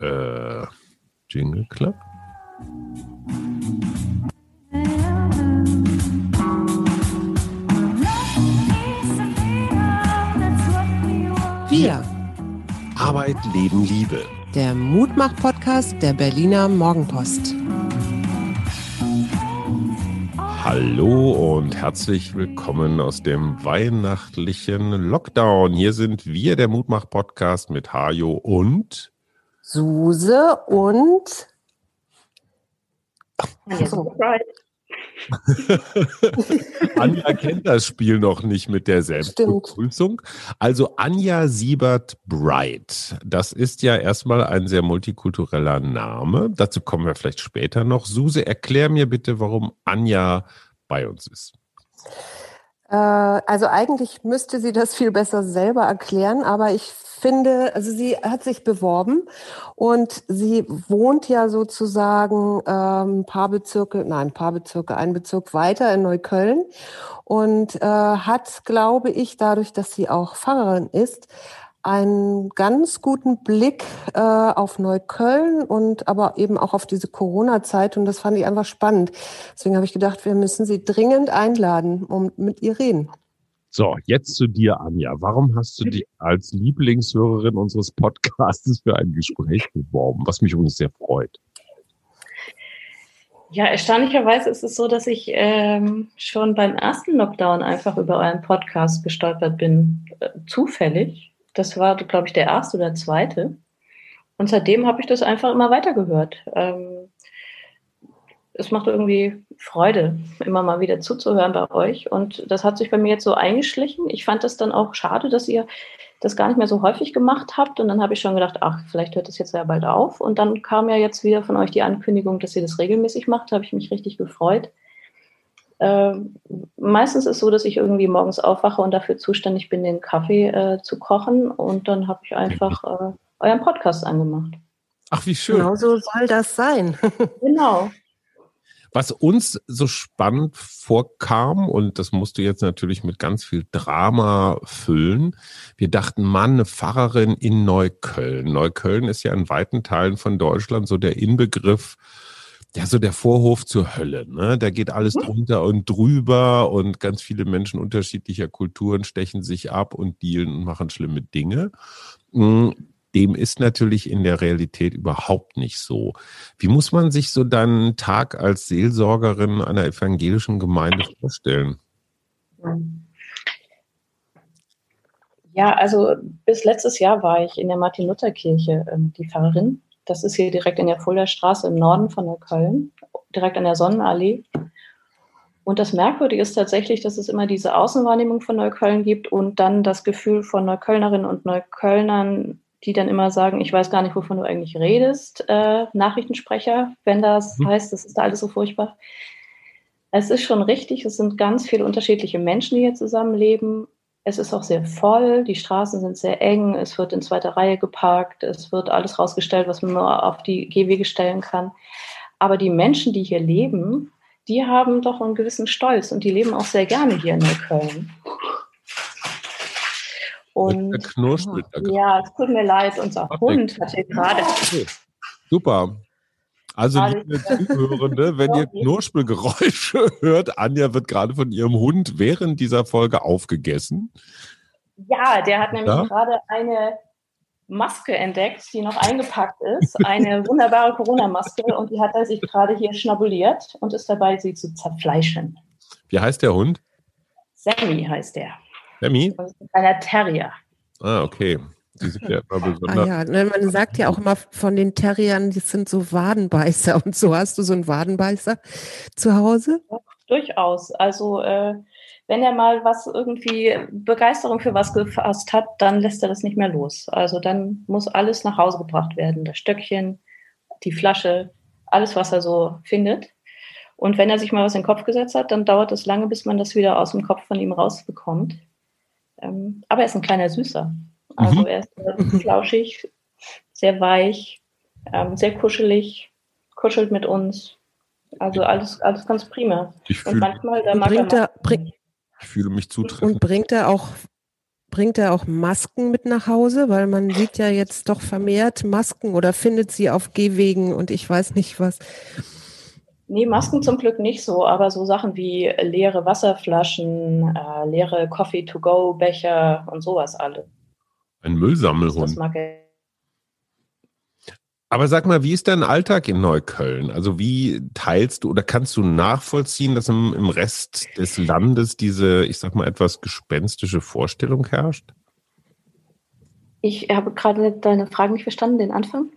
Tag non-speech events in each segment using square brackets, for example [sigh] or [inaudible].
Äh, Jingle Club? Wir. Arbeit, Leben, Liebe. Der Mutmach-Podcast der Berliner Morgenpost. Hallo und herzlich willkommen aus dem weihnachtlichen Lockdown. Hier sind wir, der Mutmach-Podcast mit Hajo und Suse und Achso. [laughs] Anja kennt das Spiel noch nicht mit der Selbstbegrüßung. Also Anja Siebert Bright. Das ist ja erstmal ein sehr multikultureller Name. Dazu kommen wir vielleicht später noch. Suse, erklär mir bitte, warum Anja bei uns ist. Äh, also eigentlich müsste sie das viel besser selber erklären, aber ich finde, also sie hat sich beworben und sie wohnt ja sozusagen ähm, ein paar Bezirke, nein, ein paar Bezirke, ein Bezirk weiter in Neukölln und äh, hat, glaube ich, dadurch, dass sie auch Pfarrerin ist, einen ganz guten Blick äh, auf Neukölln und aber eben auch auf diese Corona-Zeit und das fand ich einfach spannend. Deswegen habe ich gedacht, wir müssen sie dringend einladen und mit ihr reden. So, jetzt zu dir, Anja. Warum hast du dich als Lieblingshörerin unseres Podcasts für ein Gespräch beworben, was mich übrigens sehr freut? Ja, erstaunlicherweise ist es so, dass ich ähm, schon beim ersten Lockdown einfach über euren Podcast gestolpert bin, äh, zufällig. Das war, glaube ich, der erste oder zweite. Und seitdem habe ich das einfach immer weitergehört. Ähm, es macht irgendwie Freude, immer mal wieder zuzuhören bei euch. Und das hat sich bei mir jetzt so eingeschlichen. Ich fand es dann auch schade, dass ihr das gar nicht mehr so häufig gemacht habt. Und dann habe ich schon gedacht, ach, vielleicht hört das jetzt ja bald auf. Und dann kam ja jetzt wieder von euch die Ankündigung, dass ihr das regelmäßig macht. Da habe ich mich richtig gefreut. Äh, meistens ist es so, dass ich irgendwie morgens aufwache und dafür zuständig bin, den Kaffee äh, zu kochen. Und dann habe ich einfach äh, euren Podcast angemacht. Ach, wie schön. Genau so soll das sein. [laughs] genau. Was uns so spannend vorkam, und das musst du jetzt natürlich mit ganz viel Drama füllen, wir dachten, Mann, eine Pfarrerin in Neukölln. Neukölln ist ja in weiten Teilen von Deutschland so der Inbegriff, ja, so der Vorhof zur Hölle. Ne? Da geht alles mhm. drunter und drüber und ganz viele Menschen unterschiedlicher Kulturen stechen sich ab und dealen und machen schlimme Dinge. Mm, dem ist natürlich in der Realität überhaupt nicht so. Wie muss man sich so deinen Tag als Seelsorgerin einer evangelischen Gemeinde vorstellen? Ja, also bis letztes Jahr war ich in der Martin-Luther-Kirche ähm, die Pfarrerin. Das ist hier direkt in der Fulda Straße im Norden von Neukölln, direkt an der Sonnenallee. Und das Merkwürdige ist tatsächlich, dass es immer diese Außenwahrnehmung von Neukölln gibt und dann das Gefühl von Neuköllnerinnen und Neuköllnern, die dann immer sagen, ich weiß gar nicht, wovon du eigentlich redest, äh, Nachrichtensprecher, wenn das mhm. heißt, das ist da alles so furchtbar. Es ist schon richtig, es sind ganz viele unterschiedliche Menschen, die hier zusammenleben. Es ist auch sehr voll, die Straßen sind sehr eng, es wird in zweiter Reihe geparkt, es wird alles rausgestellt, was man nur auf die Gehwege stellen kann. Aber die Menschen, die hier leben, die haben doch einen gewissen Stolz und die leben auch sehr gerne hier in Neukölln. Und ja, es tut mir leid, unser Hund hat hier gerade. Okay. Super. Also, liebe [laughs] Zuhörende, wenn ihr Knurspelgeräusche [laughs] hört, Anja wird gerade von ihrem Hund während dieser Folge aufgegessen. Ja, der hat nämlich ja? gerade eine Maske entdeckt, die noch eingepackt ist. Eine [laughs] wunderbare Corona-Maske und die hat er sich gerade hier schnabuliert und ist dabei, sie zu zerfleischen. Wie heißt der Hund? Sammy heißt der. Sammy? Einer Terrier. Ah, okay. Die sind ja immer besonders. Ah, ja, ne, man sagt ja auch immer von den Terriern, die sind so Wadenbeißer und so. Hast du so einen Wadenbeißer zu Hause? Ja, durchaus. Also, äh, wenn er mal was irgendwie Begeisterung für was gefasst hat, dann lässt er das nicht mehr los. Also, dann muss alles nach Hause gebracht werden. Das Stöckchen, die Flasche, alles, was er so findet. Und wenn er sich mal was in den Kopf gesetzt hat, dann dauert es lange, bis man das wieder aus dem Kopf von ihm rausbekommt. Ähm, aber er ist ein kleiner Süßer. Also mhm. er ist sehr flauschig, sehr weich, ähm, sehr kuschelig, kuschelt mit uns. Also alles, alles ganz prima. Ich und manchmal, da mag er, bring, ich fühle mich zutreffend. Und bringt er auch bringt er auch Masken mit nach Hause? Weil man sieht ja jetzt doch vermehrt Masken oder findet sie auf Gehwegen und ich weiß nicht was. Nee, Masken zum Glück nicht so, aber so Sachen wie leere Wasserflaschen, äh, leere Coffee-to-go-Becher und sowas alle. Ein Müllsammelhund. Er. Aber sag mal, wie ist dein Alltag in Neukölln? Also wie teilst du oder kannst du nachvollziehen, dass im, im Rest des Landes diese, ich sag mal, etwas gespenstische Vorstellung herrscht? Ich habe gerade deine Frage nicht verstanden, den Anfang.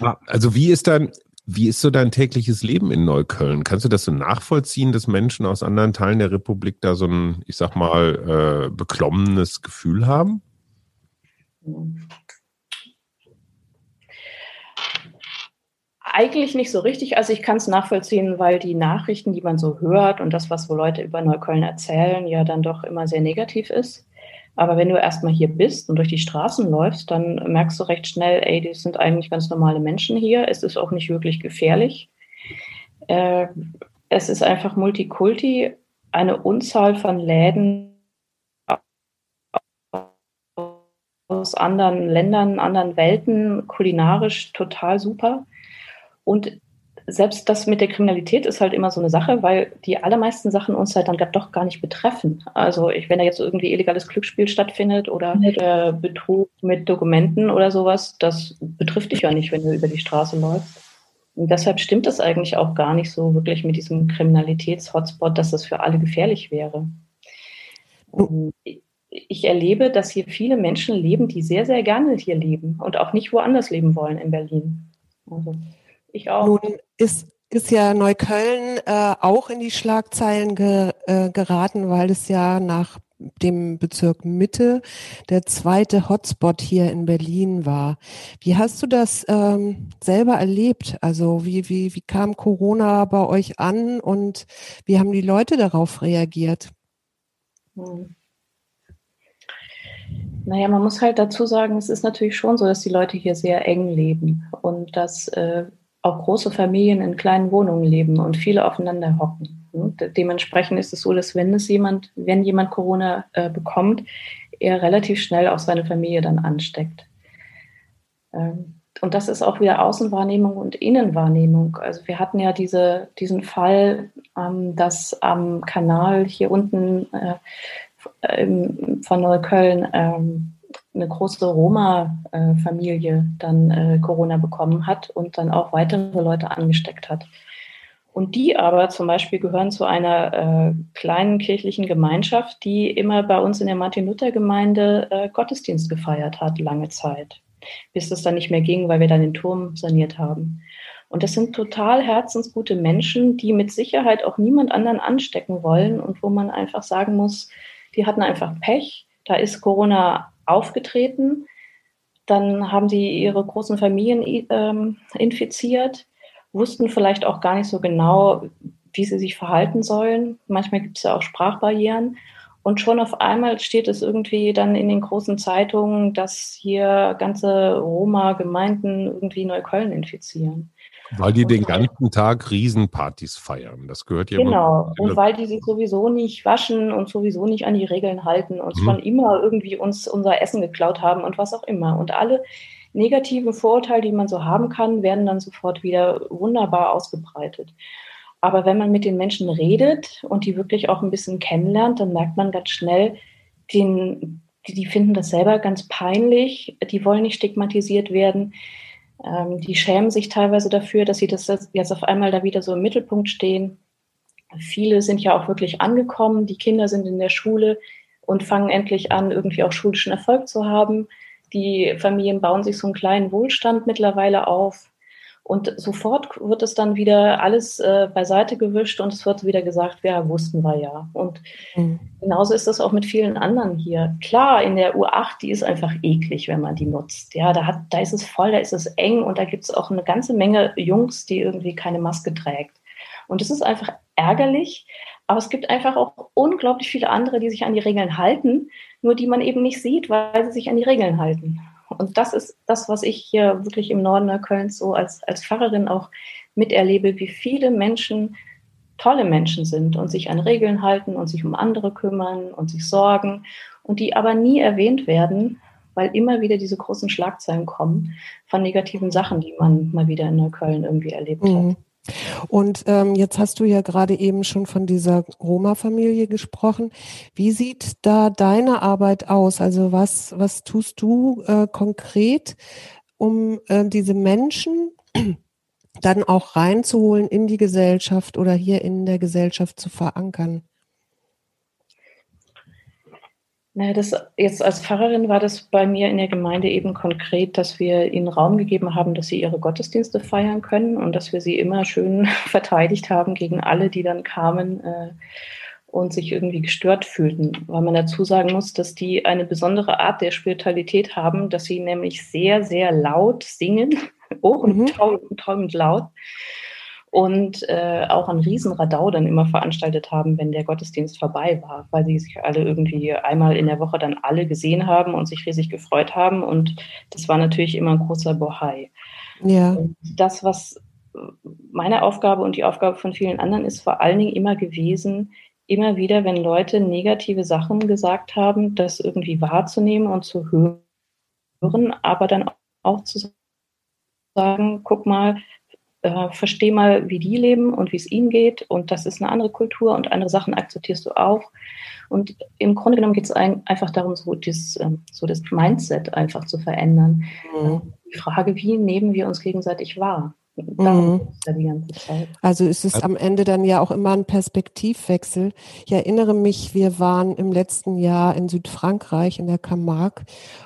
Ah, also wie ist dein, wie ist so dein tägliches Leben in Neukölln? Kannst du das so nachvollziehen, dass Menschen aus anderen Teilen der Republik da so ein, ich sag mal, äh, beklommenes Gefühl haben? Eigentlich nicht so richtig. Also ich kann es nachvollziehen, weil die Nachrichten, die man so hört und das, was so Leute über Neukölln erzählen, ja dann doch immer sehr negativ ist. Aber wenn du erstmal hier bist und durch die Straßen läufst, dann merkst du recht schnell, ey, die sind eigentlich ganz normale Menschen hier. Es ist auch nicht wirklich gefährlich. Äh, es ist einfach Multikulti, eine Unzahl von Läden aus anderen Ländern, anderen Welten, kulinarisch total super. Und selbst das mit der Kriminalität ist halt immer so eine Sache, weil die allermeisten Sachen uns halt dann doch gar nicht betreffen. Also ich, wenn da jetzt irgendwie illegales Glücksspiel stattfindet oder äh, Betrug mit Dokumenten oder sowas, das betrifft dich ja nicht, wenn du über die Straße läufst. Und deshalb stimmt es eigentlich auch gar nicht so wirklich mit diesem Kriminalitäts-Hotspot, dass das für alle gefährlich wäre. Ich erlebe, dass hier viele Menschen leben, die sehr, sehr gerne hier leben und auch nicht woanders leben wollen in Berlin. Also. Ich auch. Nun ist, ist ja Neukölln äh, auch in die Schlagzeilen ge, äh, geraten, weil es ja nach dem Bezirk Mitte der zweite Hotspot hier in Berlin war. Wie hast du das ähm, selber erlebt? Also wie, wie, wie kam Corona bei euch an und wie haben die Leute darauf reagiert? Hm. Naja, man muss halt dazu sagen, es ist natürlich schon so, dass die Leute hier sehr eng leben und dass äh, auch große Familien in kleinen Wohnungen leben und viele aufeinander hocken. Dementsprechend ist es so, dass wenn es jemand, wenn jemand Corona äh, bekommt, er relativ schnell auch seine Familie dann ansteckt. Ähm, und das ist auch wieder Außenwahrnehmung und Innenwahrnehmung. Also wir hatten ja diese, diesen Fall, ähm, dass am Kanal hier unten äh, von Neukölln ähm, eine große Roma-Familie dann äh, Corona bekommen hat und dann auch weitere Leute angesteckt hat. Und die aber zum Beispiel gehören zu einer äh, kleinen kirchlichen Gemeinschaft, die immer bei uns in der Martin-Luther-Gemeinde äh, Gottesdienst gefeiert hat, lange Zeit, bis das dann nicht mehr ging, weil wir dann den Turm saniert haben. Und das sind total herzensgute Menschen, die mit Sicherheit auch niemand anderen anstecken wollen und wo man einfach sagen muss, die hatten einfach Pech. Da ist Corona aufgetreten. Dann haben sie ihre großen Familien ähm, infiziert, wussten vielleicht auch gar nicht so genau, wie sie sich verhalten sollen. Manchmal gibt es ja auch Sprachbarrieren. Und schon auf einmal steht es irgendwie dann in den großen Zeitungen, dass hier ganze Roma-Gemeinden irgendwie Neukölln infizieren. Weil die und den ganzen Tag Riesenpartys feiern. Das gehört ja Genau. Und weil die sich sowieso nicht waschen und sowieso nicht an die Regeln halten und mhm. schon immer irgendwie uns unser Essen geklaut haben und was auch immer. Und alle negativen Vorurteile, die man so haben kann, werden dann sofort wieder wunderbar ausgebreitet. Aber wenn man mit den Menschen redet und die wirklich auch ein bisschen kennenlernt, dann merkt man ganz schnell, den, die, die finden das selber ganz peinlich, die wollen nicht stigmatisiert werden die schämen sich teilweise dafür, dass sie das jetzt auf einmal da wieder so im Mittelpunkt stehen. Viele sind ja auch wirklich angekommen. Die Kinder sind in der Schule und fangen endlich an, irgendwie auch schulischen Erfolg zu haben. Die Familien bauen sich so einen kleinen Wohlstand mittlerweile auf. Und sofort wird es dann wieder alles äh, beiseite gewischt und es wird wieder gesagt, ja, wussten wir ja. Und mhm. genauso ist das auch mit vielen anderen hier. Klar, in der U8, die ist einfach eklig, wenn man die nutzt. Ja, da, hat, da ist es voll, da ist es eng und da gibt es auch eine ganze Menge Jungs, die irgendwie keine Maske trägt. Und es ist einfach ärgerlich, aber es gibt einfach auch unglaublich viele andere, die sich an die Regeln halten, nur die man eben nicht sieht, weil sie sich an die Regeln halten. Und das ist das, was ich hier wirklich im Norden Kölns so als, als Pfarrerin auch miterlebe, wie viele Menschen tolle Menschen sind und sich an Regeln halten und sich um andere kümmern und sich sorgen und die aber nie erwähnt werden, weil immer wieder diese großen Schlagzeilen kommen von negativen Sachen, die man mal wieder in Neukölln irgendwie erlebt mhm. hat. Und ähm, jetzt hast du ja gerade eben schon von dieser Roma-Familie gesprochen. Wie sieht da deine Arbeit aus? Also was, was tust du äh, konkret, um äh, diese Menschen dann auch reinzuholen in die Gesellschaft oder hier in der Gesellschaft zu verankern? Naja, das jetzt als Pfarrerin war das bei mir in der Gemeinde eben konkret, dass wir ihnen Raum gegeben haben, dass sie ihre Gottesdienste feiern können und dass wir sie immer schön [laughs] verteidigt haben gegen alle, die dann kamen äh, und sich irgendwie gestört fühlten. Weil man dazu sagen muss, dass die eine besondere Art der Spiritualität haben, dass sie nämlich sehr, sehr laut singen, [laughs] ohrentäubend mhm. laut und äh, auch ein Riesenradau dann immer veranstaltet haben, wenn der Gottesdienst vorbei war, weil sie sich alle irgendwie einmal in der Woche dann alle gesehen haben und sich riesig gefreut haben. Und das war natürlich immer ein großer Bohai. Ja. Und das, was meine Aufgabe und die Aufgabe von vielen anderen ist, vor allen Dingen immer gewesen, immer wieder, wenn Leute negative Sachen gesagt haben, das irgendwie wahrzunehmen und zu hören, aber dann auch zu sagen, guck mal, äh, versteh mal, wie die leben und wie es ihnen geht. Und das ist eine andere Kultur und andere Sachen akzeptierst du auch. Und im Grunde genommen geht es ein, einfach darum, so, dieses, ähm, so das Mindset einfach zu verändern. Mhm. Die Frage, wie nehmen wir uns gegenseitig wahr? Mhm. Also ist es am Ende dann ja auch immer ein Perspektivwechsel. Ich erinnere mich, wir waren im letzten Jahr in Südfrankreich in der Camargue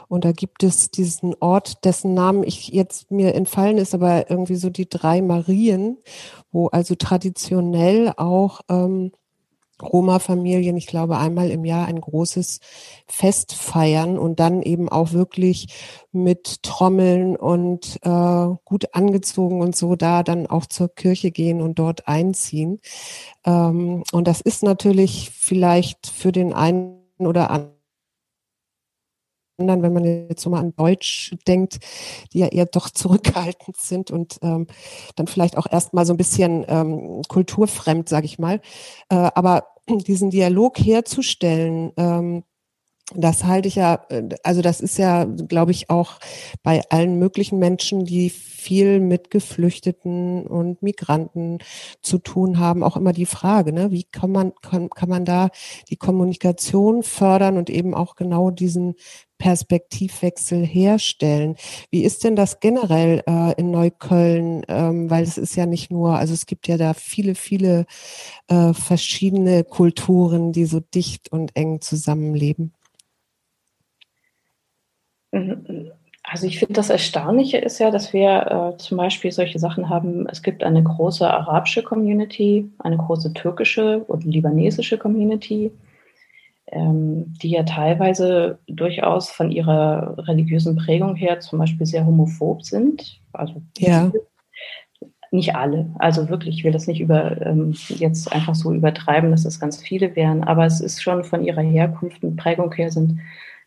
und da gibt es diesen Ort, dessen Namen ich jetzt mir entfallen ist, aber irgendwie so die drei Marien, wo also traditionell auch ähm, Roma-Familien, ich glaube, einmal im Jahr ein großes Fest feiern und dann eben auch wirklich mit Trommeln und äh, gut angezogen und so da dann auch zur Kirche gehen und dort einziehen. Ähm, und das ist natürlich vielleicht für den einen oder anderen wenn man jetzt so mal an Deutsch denkt, die ja eher doch zurückhaltend sind und ähm, dann vielleicht auch erstmal so ein bisschen ähm, kulturfremd, sage ich mal. Äh, aber diesen Dialog herzustellen, ähm, das halte ich ja, äh, also das ist ja, glaube ich, auch bei allen möglichen Menschen, die viel mit Geflüchteten und Migranten zu tun haben, auch immer die Frage, ne, wie kann man, kann, kann man da die Kommunikation fördern und eben auch genau diesen Perspektivwechsel herstellen. Wie ist denn das generell äh, in Neukölln? Ähm, weil es ist ja nicht nur, also es gibt ja da viele, viele äh, verschiedene Kulturen, die so dicht und eng zusammenleben. Also ich finde, das Erstaunliche ist ja, dass wir äh, zum Beispiel solche Sachen haben. Es gibt eine große arabische Community, eine große türkische und libanesische Community die ja teilweise durchaus von ihrer religiösen Prägung her zum Beispiel sehr homophob sind. Also ja. nicht alle. Also wirklich, ich will das nicht über ähm, jetzt einfach so übertreiben, dass das ganz viele wären, aber es ist schon von ihrer Herkunft und Prägung her sind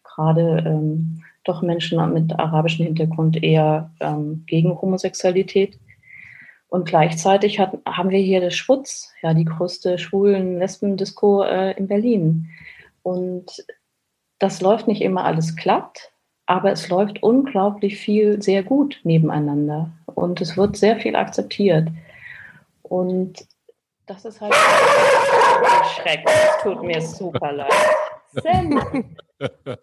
gerade ähm, doch Menschen mit arabischem Hintergrund eher ähm, gegen Homosexualität. Und gleichzeitig hat, haben wir hier das Schwutz, ja, die größte schwulen Lesben-Disco äh, in Berlin. Und das läuft nicht immer alles glatt, aber es läuft unglaublich viel sehr gut nebeneinander. Und es wird sehr viel akzeptiert. Und das ist halt ein [laughs] Schreck. Es tut mir super leid. Sam. [laughs]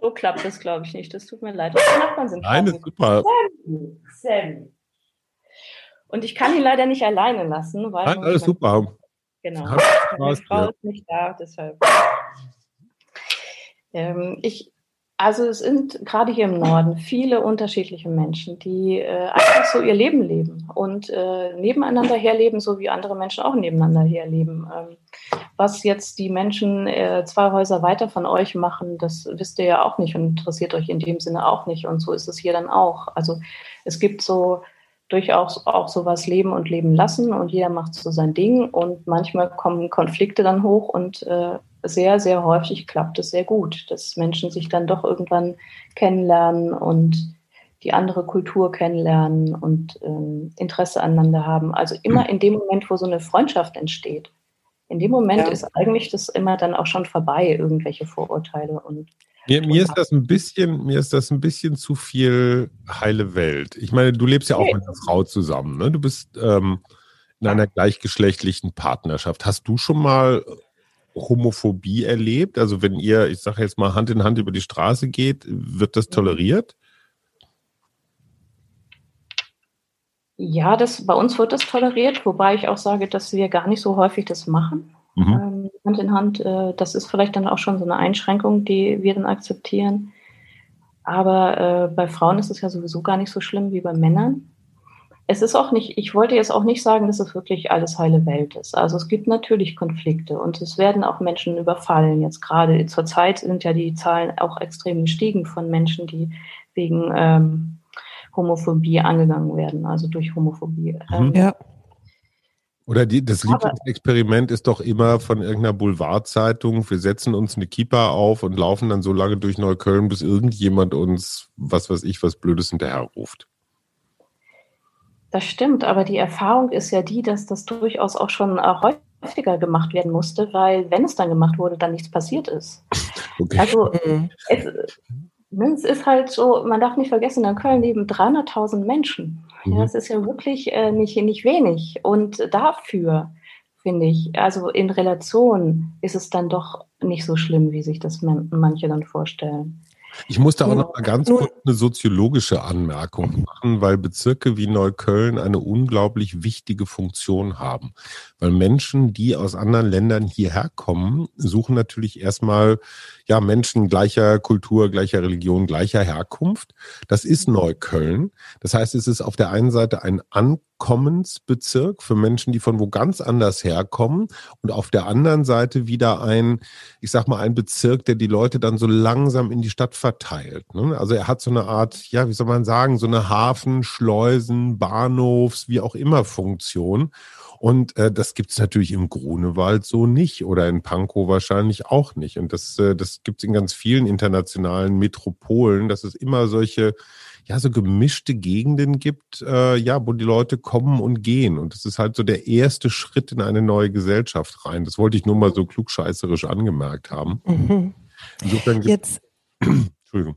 so klappt das, glaube ich, nicht. Das tut mir leid. Die Nachbarn sind Nein, ist super. Sam. Sam. Und ich kann ihn leider nicht alleine lassen, weil. Nein, alles super. Genau. Meine Frau ist nicht da, deshalb. Ähm, ich, also es sind gerade hier im Norden viele unterschiedliche Menschen, die äh, einfach so ihr Leben leben und äh, nebeneinander herleben, so wie andere Menschen auch nebeneinander herleben. Ähm, was jetzt die Menschen äh, zwei Häuser weiter von euch machen, das wisst ihr ja auch nicht und interessiert euch in dem Sinne auch nicht. Und so ist es hier dann auch. Also es gibt so durchaus auch sowas leben und leben lassen und jeder macht so sein Ding und manchmal kommen Konflikte dann hoch und äh, sehr, sehr häufig klappt es sehr gut, dass Menschen sich dann doch irgendwann kennenlernen und die andere Kultur kennenlernen und ähm, Interesse aneinander haben. Also immer in dem Moment, wo so eine Freundschaft entsteht, In dem Moment ja. ist eigentlich das immer dann auch schon vorbei, irgendwelche Vorurteile und mir, mir ist das ein bisschen, mir ist das ein bisschen zu viel heile Welt. Ich meine, du lebst ja auch mit einer Frau zusammen, ne? Du bist ähm, in einer gleichgeschlechtlichen Partnerschaft. Hast du schon mal Homophobie erlebt? Also wenn ihr, ich sage jetzt mal, Hand in Hand über die Straße geht, wird das toleriert? Ja, das, bei uns wird das toleriert, wobei ich auch sage, dass wir gar nicht so häufig das machen. Mhm. Ähm, Hand in Hand, äh, das ist vielleicht dann auch schon so eine Einschränkung, die wir dann akzeptieren. Aber äh, bei Frauen ist es ja sowieso gar nicht so schlimm wie bei Männern. Es ist auch nicht, ich wollte jetzt auch nicht sagen, dass es wirklich alles heile Welt ist. Also es gibt natürlich Konflikte und es werden auch Menschen überfallen. Jetzt gerade zur Zeit sind ja die Zahlen auch extrem gestiegen von Menschen, die wegen ähm, Homophobie angegangen werden, also durch Homophobie. Mhm. Ähm, ja. Oder die, das Lieblingsexperiment ist doch immer von irgendeiner Boulevardzeitung, wir setzen uns eine Kippa auf und laufen dann so lange durch Neukölln, bis irgendjemand uns, was weiß ich, was Blödes hinterherruft. Das stimmt, aber die Erfahrung ist ja die, dass das durchaus auch schon häufiger gemacht werden musste, weil wenn es dann gemacht wurde, dann nichts passiert ist. [laughs] Okay. Also mhm. es, es ist halt so, man darf nicht vergessen, in Köln leben 300.000 Menschen. Mhm. Ja, das ist ja wirklich äh, nicht, nicht wenig. Und dafür, finde ich, also in Relation ist es dann doch nicht so schlimm, wie sich das man, manche dann vorstellen. Ich musste auch noch mal ganz kurz eine soziologische Anmerkung machen, weil Bezirke wie Neukölln eine unglaublich wichtige Funktion haben. Weil Menschen, die aus anderen Ländern hierher kommen, suchen natürlich erstmal ja, Menschen gleicher Kultur, gleicher Religion, gleicher Herkunft. Das ist Neukölln. Das heißt, es ist auf der einen Seite ein Ankommensbezirk für Menschen, die von wo ganz anders herkommen und auf der anderen Seite wieder ein, ich sag mal, ein Bezirk, der die Leute dann so langsam in die Stadt verteilt. Ne? Also er hat so eine Art, ja, wie soll man sagen, so eine Hafen, Schleusen, Bahnhofs, wie auch immer Funktion. Und äh, das gibt es natürlich im Grunewald so nicht oder in Pankow wahrscheinlich auch nicht. Und das, äh, das gibt es in ganz vielen internationalen Metropolen, dass es immer solche, ja, so gemischte Gegenden gibt, äh, ja, wo die Leute kommen und gehen. Und das ist halt so der erste Schritt in eine neue Gesellschaft rein. Das wollte ich nur mal so klugscheißerisch angemerkt haben. Mhm. Insofern Jetzt. [clears throat] Entschuldigung.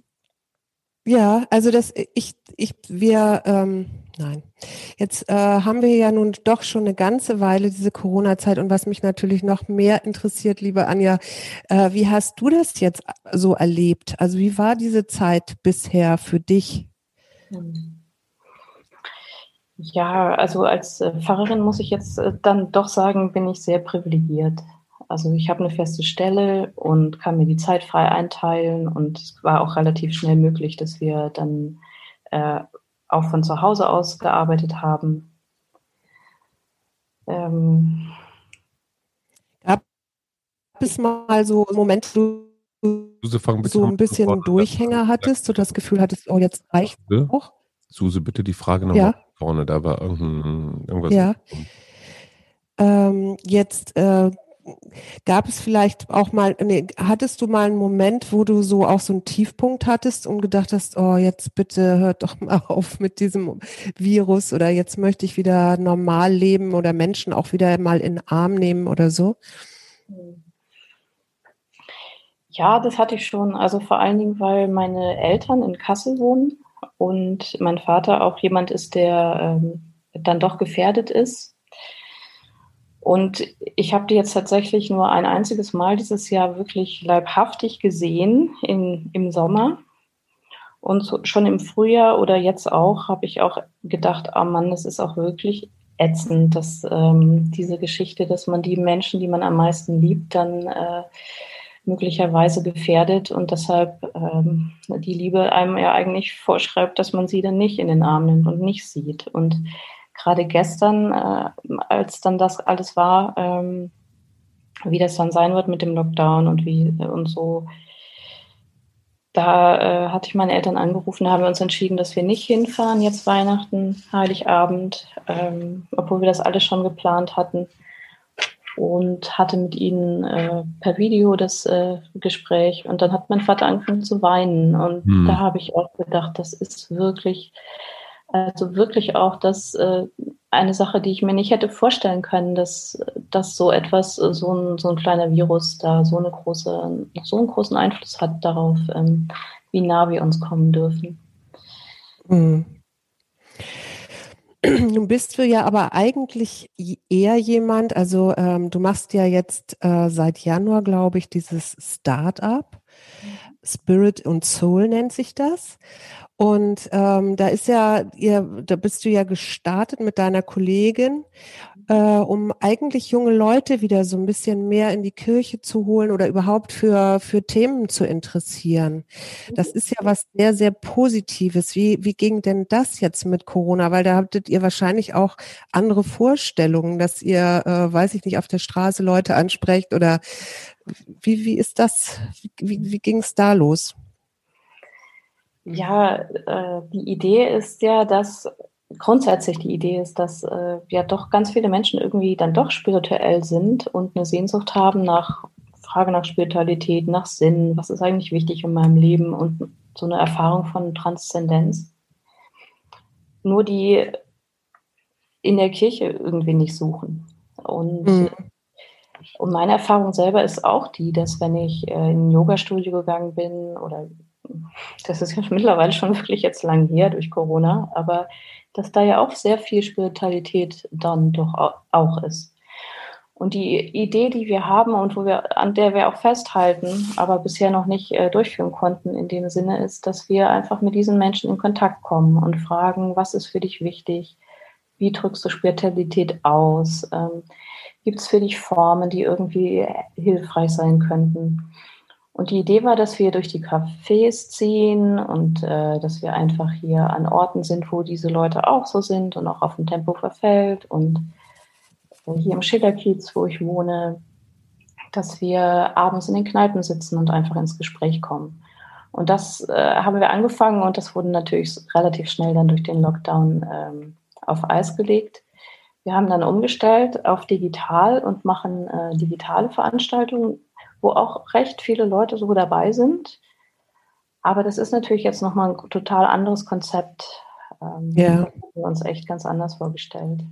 Ja, also das, ich, ich, wir, ähm, nein. Jetzt äh, haben wir ja nun doch schon eine ganze Weile diese Corona-Zeit und was mich natürlich noch mehr interessiert, liebe Anja, äh, wie hast du das jetzt so erlebt? Also wie war diese Zeit bisher für dich? Ja, also als äh, Pfarrerin muss ich jetzt äh, dann doch sagen, bin ich sehr privilegiert. Also ich habe eine feste Stelle und kann mir die Zeit frei einteilen und es war auch relativ schnell möglich, dass wir dann äh, auch von zu Hause aus gearbeitet haben. Ähm, Gab es mal so Momente, wo du so ein bisschen Durchhänger hattest, so das Gefühl hattest, oh, jetzt reicht es auch? Suse, bitte die Frage nochmal ja. vorne, da war irgendein, irgendwas. Ja. Ähm, jetzt äh, gab es vielleicht auch mal, nee, hattest du mal einen Moment, wo du so auch so einen Tiefpunkt hattest und gedacht hast, oh, jetzt bitte hört doch mal [laughs] auf mit diesem Virus oder jetzt möchte ich wieder normal leben oder Menschen auch wieder mal in den Arm nehmen oder so? Ja, das hatte ich schon. Also vor allen Dingen, weil meine Eltern in Kassel wohnen und mein Vater auch jemand ist, der ähm, dann doch gefährdet ist und ich habe die jetzt tatsächlich nur ein einziges Mal dieses Jahr wirklich leibhaftig gesehen in, im Sommer. Und so, schon im Frühjahr oder jetzt auch habe ich auch gedacht, oh Mann, das ist auch wirklich ätzend, dass ähm, diese Geschichte, dass man die Menschen, die man am meisten liebt, dann äh, möglicherweise gefährdet und deshalb ähm, die Liebe einem ja eigentlich vorschreibt, dass man sie dann nicht in den Arm nimmt und nicht sieht. Und gerade gestern, äh, als dann das alles war, ähm, wie das dann sein wird mit dem Lockdown und wie äh, und so, da äh, hatte ich meine Eltern angerufen, da haben wir uns entschieden, dass wir nicht hinfahren, jetzt Weihnachten, Heiligabend, ähm, obwohl wir das alles schon geplant hatten. Und hatte mit ihnen äh, per Video das äh, Gespräch. Und dann hat mein Vater angefangen zu weinen. Und hm. da habe ich auch gedacht, das ist wirklich also wirklich auch das, äh, eine Sache, die ich mir nicht hätte vorstellen können, dass, dass so etwas, so ein, so ein kleiner Virus da so, eine große, so einen großen Einfluss hat darauf, ähm, wie nah wir uns kommen dürfen. Mhm. Nun bist du ja aber eigentlich eher jemand, also ähm, du machst ja jetzt äh, seit Januar, glaube ich, dieses Start-up. Spirit und Soul nennt sich das. Und ähm, da ist ja, ihr, da bist du ja gestartet mit deiner Kollegin, äh, um eigentlich junge Leute wieder so ein bisschen mehr in die Kirche zu holen oder überhaupt für, für Themen zu interessieren. Das ist ja was sehr, sehr Positives. Wie, wie ging denn das jetzt mit Corona? Weil da hattet ihr wahrscheinlich auch andere Vorstellungen, dass ihr, äh, weiß ich nicht, auf der Straße Leute ansprecht oder wie, wie ist das? Wie, wie ging es da los? Ja, äh, die Idee ist ja, dass grundsätzlich die Idee ist, dass äh, ja doch ganz viele Menschen irgendwie dann doch spirituell sind und eine Sehnsucht haben nach Frage nach Spiritualität, nach Sinn, was ist eigentlich wichtig in meinem Leben und so eine Erfahrung von Transzendenz. Nur die in der Kirche irgendwie nicht suchen. Und, mhm. und meine Erfahrung selber ist auch die, dass wenn ich äh, in ein Yoga-Studio gegangen bin oder das ist ja mittlerweile schon wirklich jetzt lang her durch Corona, aber dass da ja auch sehr viel Spiritualität dann doch auch ist. Und die Idee, die wir haben und wo wir, an der wir auch festhalten, aber bisher noch nicht äh, durchführen konnten in dem Sinne, ist, dass wir einfach mit diesen Menschen in Kontakt kommen und fragen, was ist für dich wichtig? Wie drückst du Spiritualität aus? Ähm, Gibt es für dich Formen, die irgendwie hilfreich sein könnten? Und die Idee war, dass wir durch die Cafés ziehen und äh, dass wir einfach hier an Orten sind, wo diese Leute auch so sind und auch auf dem Tempo verfällt. Und äh, hier im Schillerkiez, wo ich wohne, dass wir abends in den Kneipen sitzen und einfach ins Gespräch kommen. Und das äh, haben wir angefangen und das wurde natürlich relativ schnell dann durch den Lockdown ähm, auf Eis gelegt. Wir haben dann umgestellt auf digital und machen äh, digitale Veranstaltungen wo auch recht viele Leute so dabei sind. Aber das ist natürlich jetzt nochmal ein total anderes Konzept. Ähm, ja. Das haben wir uns echt ganz anders vorgestellt.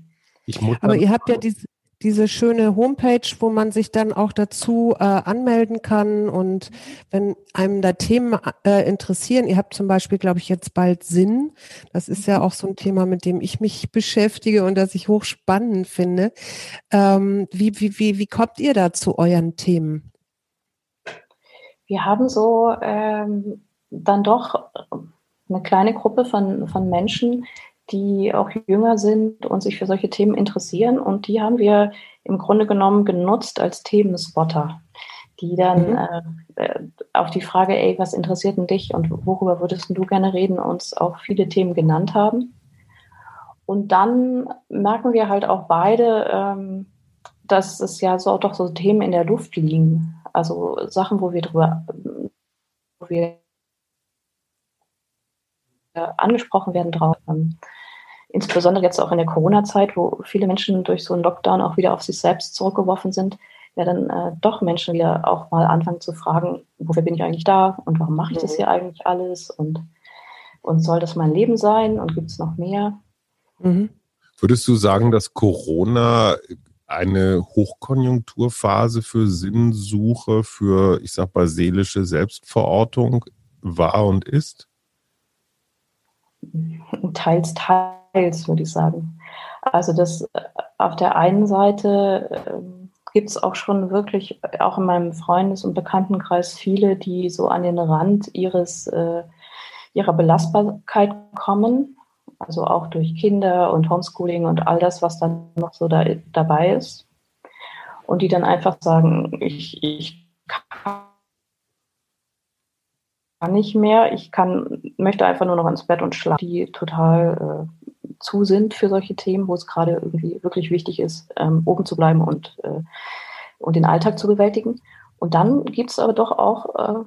Aber ihr habt ja diese, diese schöne Homepage, wo man sich dann auch dazu äh, anmelden kann und wenn einem da Themen äh, interessieren, ihr habt zum Beispiel, glaube ich, jetzt bald Sinn. Das ist ja auch so ein Thema, mit dem ich mich beschäftige und das ich hochspannend finde. Ähm, wie, wie, wie, wie kommt ihr da zu euren Themen? Wir haben so ähm, dann doch eine kleine Gruppe von, von Menschen, die auch jünger sind und sich für solche Themen interessieren. Und die haben wir im Grunde genommen genutzt als Themenspotter, die dann mhm. äh, auf die Frage, ey, was interessiert denn dich und worüber würdest du gerne reden, uns auch viele Themen genannt haben. Und dann merken wir halt auch beide, ähm, dass es ja so doch so Themen in der Luft liegen. Also Sachen, wo wir drüber, wo wir angesprochen werden drauf. Ähm, insbesondere jetzt auch in der Corona-Zeit, wo viele Menschen durch so einen Lockdown auch wieder auf sich selbst zurückgeworfen sind, ja dann äh, doch Menschen wieder auch mal anfangen zu fragen, wofür bin ich eigentlich da und warum mache ich das mhm. hier eigentlich alles und, und soll das mein Leben sein und gibt es noch mehr? Mhm. Würdest du sagen, dass Corona eine Hochkonjunkturphase für Sinnsuche, für, ich sag mal, seelische Selbstverortung war und ist? Teils, teils, würde ich sagen. Also das äh, auf der einen Seite äh, gibt es auch schon wirklich, auch in meinem Freundes- und Bekanntenkreis, viele, die so an den Rand ihres, äh, ihrer Belastbarkeit kommen also auch durch Kinder und Homeschooling und all das, was dann noch so da, dabei ist. Und die dann einfach sagen, ich, ich kann nicht mehr, ich kann, möchte einfach nur noch ins Bett und schlafen, die total äh, zu sind für solche Themen, wo es gerade irgendwie wirklich wichtig ist, ähm, oben zu bleiben und, äh, und den Alltag zu bewältigen. Und dann gibt es aber doch auch äh,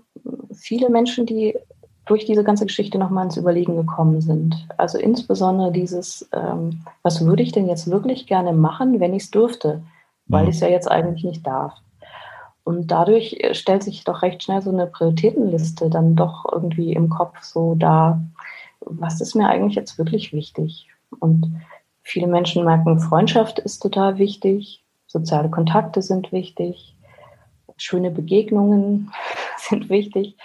viele Menschen, die durch diese ganze Geschichte nochmal ins Überlegen gekommen sind. Also insbesondere dieses, ähm, was würde ich denn jetzt wirklich gerne machen, wenn ich es dürfte, weil mhm. ich es ja jetzt eigentlich nicht darf. Und dadurch äh, stellt sich doch recht schnell so eine Prioritätenliste dann doch irgendwie im Kopf so da, was ist mir eigentlich jetzt wirklich wichtig? Und viele Menschen merken, Freundschaft ist total wichtig, soziale Kontakte sind wichtig, schöne Begegnungen [laughs] sind wichtig.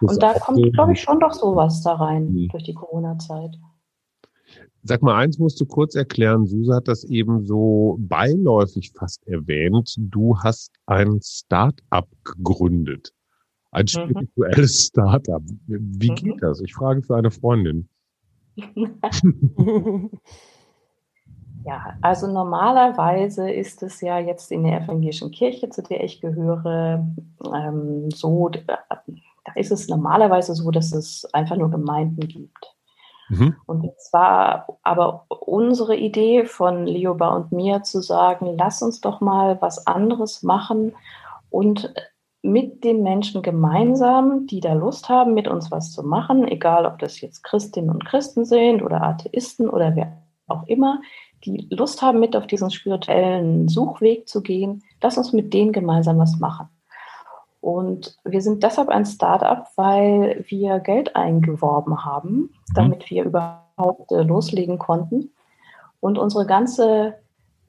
Und da kommt, glaube ich, schon doch sowas da rein mhm. durch die Corona-Zeit. Sag mal, eins musst du kurz erklären. Suse hat das eben so beiläufig fast erwähnt. Du hast ein Start-up gegründet. Ein mhm. spirituelles. Start-up. Wie mhm. geht das? Ich frage für eine Freundin. [laughs] [laughs] ja, also normalerweise ist es ja jetzt in der evangelischen Kirche, zu der ich gehöre, ähm, so, da ist es normalerweise so, dass es einfach nur Gemeinden gibt. Mhm. Und es war aber unsere Idee von Leoba und mir zu sagen, lass uns doch mal was anderes machen und mit den Menschen gemeinsam, die da Lust haben, mit uns was zu machen, egal ob das jetzt Christinnen und Christen sind oder Atheisten oder wer auch immer, die Lust haben, mit auf diesen spirituellen Suchweg zu gehen, lass uns mit denen gemeinsam was machen. Und wir sind deshalb ein Startup, weil wir Geld eingeworben haben, mhm. damit wir überhaupt äh, loslegen konnten. Und unsere ganze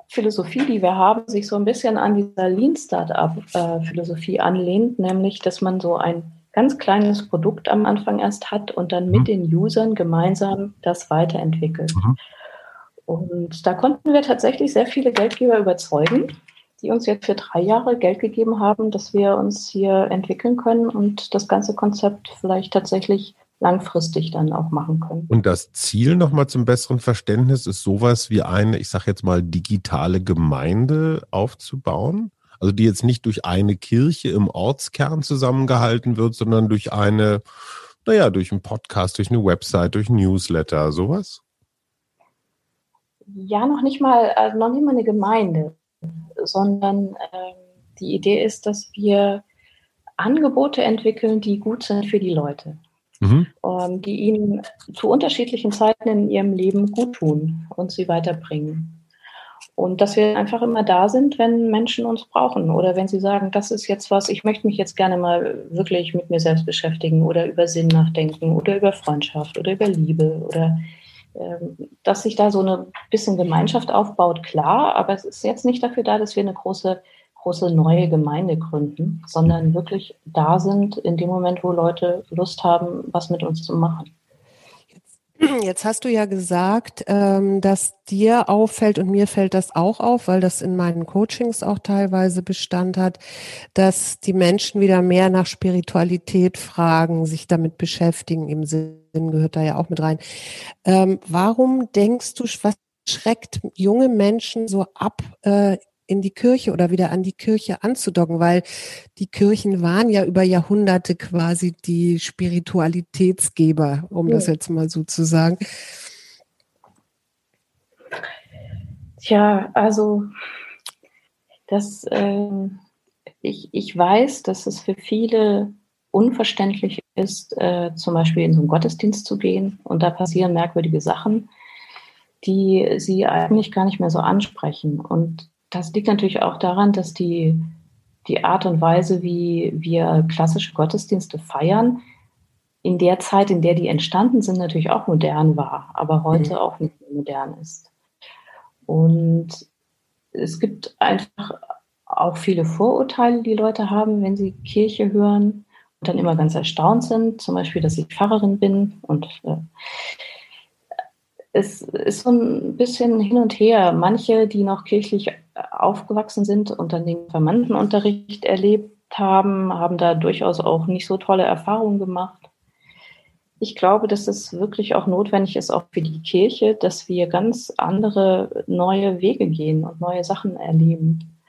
Philosophie, die wir haben, sich so ein bisschen an dieser Lean Startup-Philosophie äh, anlehnt, nämlich, dass man so ein ganz kleines Produkt am Anfang erst hat und dann mit mhm. den Usern gemeinsam das weiterentwickelt. Mhm. Und da konnten wir tatsächlich sehr viele Geldgeber überzeugen die uns jetzt für drei Jahre Geld gegeben haben, dass wir uns hier entwickeln können und das ganze Konzept vielleicht tatsächlich langfristig dann auch machen können. Und das Ziel nochmal zum besseren Verständnis ist sowas wie eine, ich sage jetzt mal, digitale Gemeinde aufzubauen? Also die jetzt nicht durch eine Kirche im Ortskern zusammengehalten wird, sondern durch eine, naja, durch einen Podcast, durch eine Website, durch Newsletter, sowas? Ja, noch nicht mal, also noch nicht mal eine Gemeinde sondern äh, die Idee ist, dass wir Angebote entwickeln, die gut sind für die Leute, mhm. ähm, die ihnen zu unterschiedlichen Zeiten in ihrem Leben gut tun und sie weiterbringen. Und dass wir einfach immer da sind, wenn Menschen uns brauchen oder wenn sie sagen, das ist jetzt was, ich möchte mich jetzt gerne mal wirklich mit mir selbst beschäftigen oder über Sinn nachdenken oder über Freundschaft oder über Liebe oder ähm, dass sich da so eine bisschen Gemeinschaft aufbaut, klar, aber es ist jetzt nicht dafür da, dass wir eine große, große neue Gemeinde gründen, sondern wirklich da sind in dem Moment, wo Leute Lust haben, was mit uns zu machen. Jetzt hast du ja gesagt, ähm, dass dir auffällt und mir fällt das auch auf, weil das in meinen Coachings auch teilweise Bestand hat, dass die Menschen wieder mehr nach Spiritualität fragen, sich damit beschäftigen. Im Sinn gehört da ja auch mit rein. Ähm, warum denkst du, was schreckt junge Menschen so ab, äh, in die Kirche oder wieder an die Kirche anzudocken, weil die Kirchen waren ja über Jahrhunderte quasi die Spiritualitätsgeber, um ja. das jetzt mal so zu sagen. Tja, also das, äh, ich, ich weiß, dass es für viele unverständlich ist, äh, zum Beispiel in so einen Gottesdienst zu gehen und da passieren merkwürdige Sachen, die sie eigentlich gar nicht mehr so ansprechen. Und das liegt natürlich auch daran, dass die, die Art und Weise, wie wir klassische Gottesdienste feiern, in der Zeit, in der die entstanden sind, natürlich auch modern war, aber heute mhm. auch nicht mehr modern ist. Und es gibt einfach auch viele Vorurteile, die Leute haben, wenn sie Kirche hören und dann immer ganz erstaunt sind, zum Beispiel, dass ich Pfarrerin bin und äh, es ist so ein bisschen hin und her. Manche, die noch kirchlich aufgewachsen sind und dann den Verwandtenunterricht erlebt haben, haben da durchaus auch nicht so tolle Erfahrungen gemacht. Ich glaube, dass es wirklich auch notwendig ist, auch für die Kirche, dass wir ganz andere neue Wege gehen und neue Sachen erleben.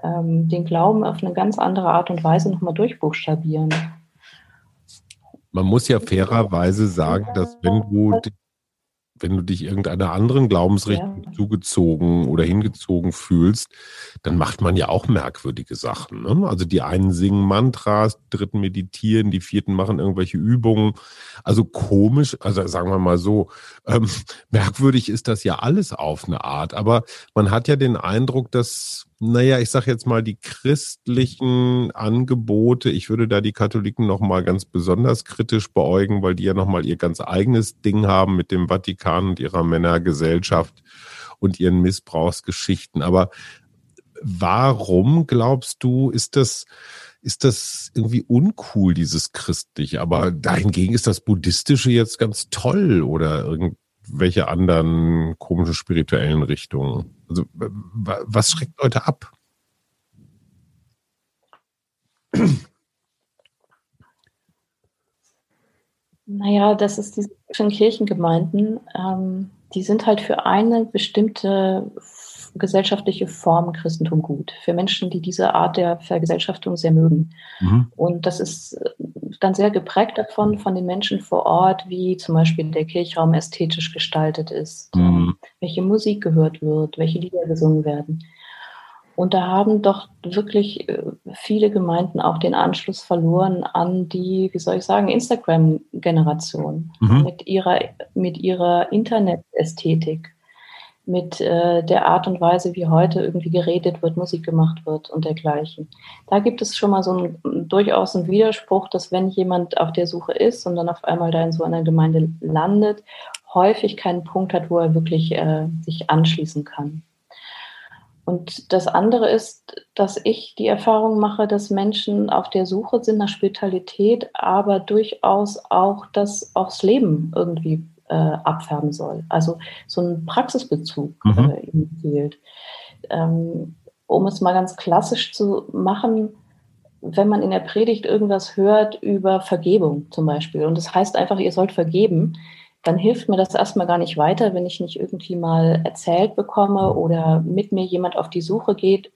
Ähm, den Glauben auf eine ganz andere Art und Weise nochmal durchbuchstabieren. Man muss ja fairerweise sagen, dass wenn du wenn du dich irgendeiner anderen Glaubensrichtung ja. zugezogen oder hingezogen fühlst, dann macht man ja auch merkwürdige Sachen. Ne? Also die einen singen Mantras, die dritten meditieren, die vierten machen irgendwelche Übungen. Also komisch, also sagen wir mal so, ähm, [laughs] merkwürdig ist das ja alles auf eine Art. Aber man hat ja den Eindruck, dass naja, ich sage jetzt mal, die christlichen Angebote, ich würde da die Katholiken nochmal ganz besonders kritisch beäugen, weil die ja nochmal ihr ganz eigenes Ding haben mit dem Vatikan und ihrer Männergesellschaft und ihren Missbrauchsgeschichten. Aber warum glaubst du, ist das, ist das irgendwie uncool, dieses Christliche? Aber dahingegen ist das Buddhistische jetzt ganz toll oder irgendwelche anderen komischen spirituellen Richtungen. Also, was schreckt Leute ab? Naja, das ist diese Kirchengemeinden, ähm, die sind halt für eine bestimmte gesellschaftliche Form Christentum gut. Für Menschen, die diese Art der Vergesellschaftung sehr mögen. Mhm. Und das ist äh, dann sehr geprägt davon, von den Menschen vor Ort, wie zum Beispiel der Kirchraum ästhetisch gestaltet ist, mhm. welche Musik gehört wird, welche Lieder gesungen werden. Und da haben doch wirklich äh, viele Gemeinden auch den Anschluss verloren an die, wie soll ich sagen, Instagram-Generation mhm. mit ihrer, mit ihrer Internet-Ästhetik, mit äh, der Art und Weise, wie heute irgendwie geredet wird, Musik gemacht wird und dergleichen. Da gibt es schon mal so ein, durchaus einen Widerspruch, dass wenn jemand auf der Suche ist und dann auf einmal da in so einer Gemeinde landet, häufig keinen Punkt hat, wo er wirklich äh, sich anschließen kann. Und das andere ist, dass ich die Erfahrung mache, dass Menschen auf der Suche sind nach Spiritualität, aber durchaus auch das aufs Leben irgendwie äh, abfärben soll. Also so ein Praxisbezug mhm. äh, ihnen fehlt. Ähm, um es mal ganz klassisch zu machen, wenn man in der Predigt irgendwas hört über Vergebung zum Beispiel, und das heißt einfach, ihr sollt vergeben, dann hilft mir das erstmal gar nicht weiter, wenn ich nicht irgendwie mal erzählt bekomme oder mit mir jemand auf die Suche geht,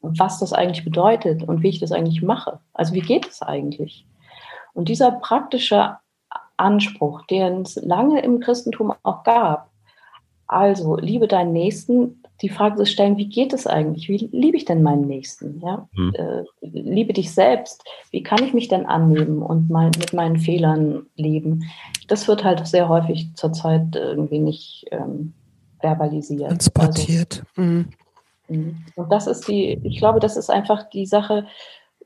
was das eigentlich bedeutet und wie ich das eigentlich mache. Also wie geht es eigentlich? Und dieser praktische Anspruch, den es lange im Christentum auch gab, also liebe deinen Nächsten, die Frage zu stellen, wie geht es eigentlich? Wie liebe ich denn meinen Nächsten? Ja? Hm. Äh, liebe dich selbst. Wie kann ich mich denn annehmen und mein, mit meinen Fehlern leben? Das wird halt sehr häufig zurzeit irgendwie nicht ähm, verbalisiert. Transportiert. Also, mhm. mhm. Und das ist die, ich glaube, das ist einfach die Sache,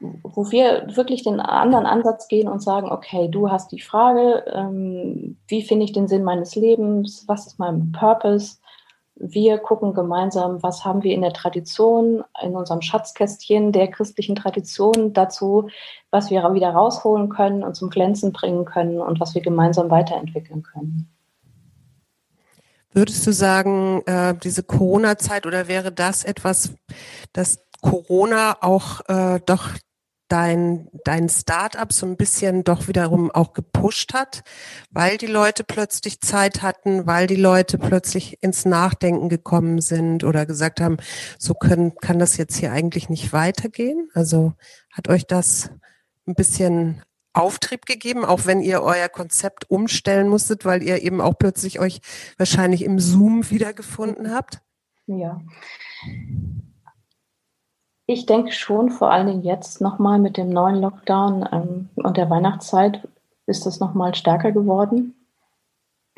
wo wir wirklich den anderen Ansatz gehen und sagen, okay, du hast die Frage, ähm, wie finde ich den Sinn meines Lebens? Was ist mein Purpose? wir gucken gemeinsam, was haben wir in der Tradition, in unserem Schatzkästchen der christlichen Tradition dazu, was wir wieder rausholen können und zum Glänzen bringen können und was wir gemeinsam weiterentwickeln können. Würdest du sagen, äh, diese Corona-Zeit oder wäre das etwas, das Corona auch äh, doch dein, dein Startup so ein bisschen doch wiederum auch gepusht hat, weil die Leute plötzlich Zeit hatten, weil die Leute plötzlich ins Nachdenken gekommen sind oder gesagt haben, so können, kann das jetzt hier eigentlich nicht weitergehen? Also hat euch das ein bisschen Auftrieb gegeben, auch wenn ihr euer Konzept umstellen musstet, weil ihr eben auch plötzlich euch wahrscheinlich im Zoom wiedergefunden habt? Ja. Ich denke schon, vor allen Dingen jetzt nochmal mit dem neuen Lockdown ähm, und der Weihnachtszeit ist das nochmal stärker geworden.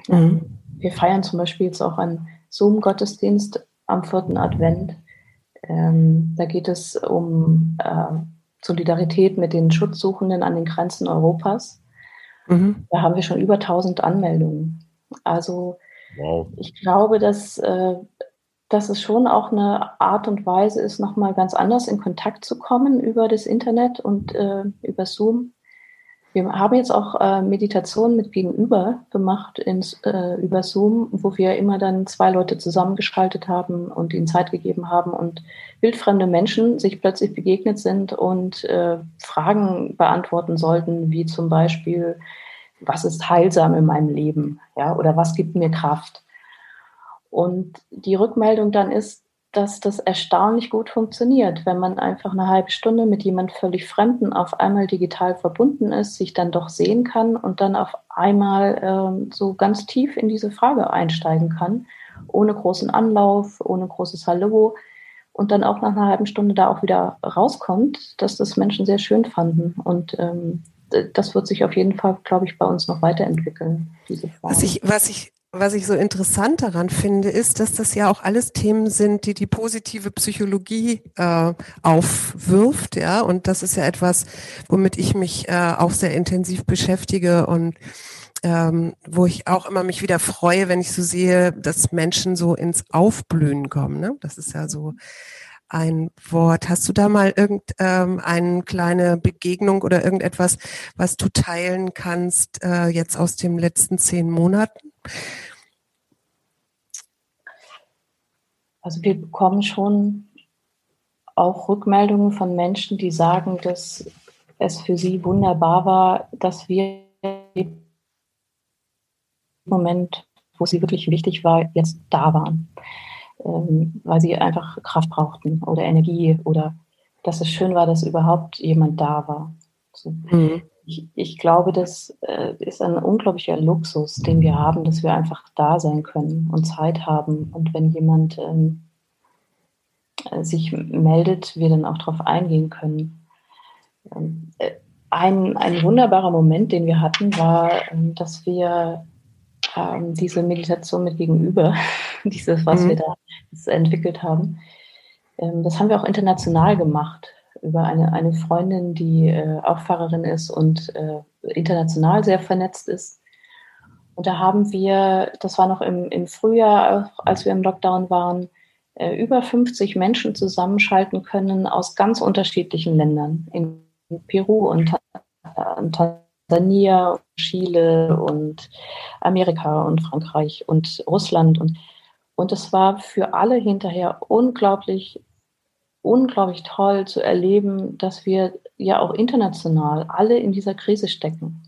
Mhm. Wir feiern zum Beispiel jetzt auch einen Zoom-Gottesdienst am vierten Advent. Ähm, da geht es um äh, Solidarität mit den Schutzsuchenden an den Grenzen Europas. Mhm. Da haben wir schon über 1000 Anmeldungen. Also wow. ich glaube, dass äh, dass es schon auch eine Art und Weise ist, nochmal ganz anders in Kontakt zu kommen über das Internet und äh, über Zoom. Wir haben jetzt auch äh, Meditationen mit Gegenüber gemacht ins, äh, über Zoom, wo wir immer dann zwei Leute zusammengeschaltet haben und ihnen Zeit gegeben haben und wildfremde Menschen sich plötzlich begegnet sind und äh, Fragen beantworten sollten, wie zum Beispiel, was ist heilsam in meinem Leben? Ja, oder was gibt mir Kraft? Und die Rückmeldung dann ist, dass das erstaunlich gut funktioniert, wenn man einfach eine halbe Stunde mit jemand völlig Fremden auf einmal digital verbunden ist, sich dann doch sehen kann und dann auf einmal äh, so ganz tief in diese Frage einsteigen kann, ohne großen Anlauf, ohne großes Hallo und dann auch nach einer halben Stunde da auch wieder rauskommt, dass das Menschen sehr schön fanden. Und ähm, das wird sich auf jeden Fall, glaube ich, bei uns noch weiterentwickeln. Diese Frage. Was ich, was ich was ich so interessant daran finde, ist, dass das ja auch alles Themen sind, die die positive Psychologie äh, aufwirft, ja. Und das ist ja etwas, womit ich mich äh, auch sehr intensiv beschäftige und ähm, wo ich auch immer mich wieder freue, wenn ich so sehe, dass Menschen so ins Aufblühen kommen. Ne? Das ist ja so ein Wort. Hast du da mal irgendeine ähm, kleine Begegnung oder irgendetwas, was du teilen kannst äh, jetzt aus den letzten zehn Monaten? Also wir bekommen schon auch Rückmeldungen von Menschen, die sagen, dass es für sie wunderbar war, dass wir im Moment, wo sie wirklich wichtig war, jetzt da waren ähm, weil sie einfach Kraft brauchten oder Energie oder dass es schön war, dass überhaupt jemand da war. So. Mhm. Ich, ich, glaube, das äh, ist ein unglaublicher Luxus, den wir haben, dass wir einfach da sein können und Zeit haben. Und wenn jemand ähm, äh, sich meldet, wir dann auch darauf eingehen können. Ähm, äh, ein, ein wunderbarer Moment, den wir hatten, war, ähm, dass wir ähm, diese Meditation mit Gegenüber, [laughs] dieses, was mhm. wir da entwickelt haben. Ähm, das haben wir auch international gemacht über eine, eine Freundin, die äh, auch Pfarrerin ist und äh, international sehr vernetzt ist. Und da haben wir, das war noch im, im Frühjahr, als wir im Lockdown waren, äh, über 50 Menschen zusammenschalten können aus ganz unterschiedlichen Ländern. In Peru und, Tansania, Chile und Amerika und Frankreich und Russland und und es war für alle hinterher unglaublich, unglaublich toll zu erleben, dass wir ja auch international alle in dieser Krise stecken.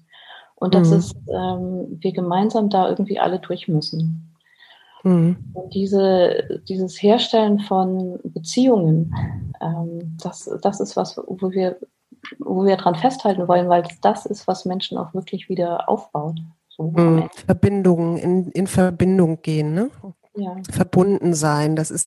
Und dass mhm. es, ähm, wir gemeinsam da irgendwie alle durch müssen. Mhm. Und diese, dieses Herstellen von Beziehungen, ähm, das, das ist was, wo wir, wo wir dran festhalten wollen, weil das ist, was Menschen auch wirklich wieder aufbaut. So mhm. Verbindungen, in, in Verbindung gehen, ne? ja. verbunden sein. Das ist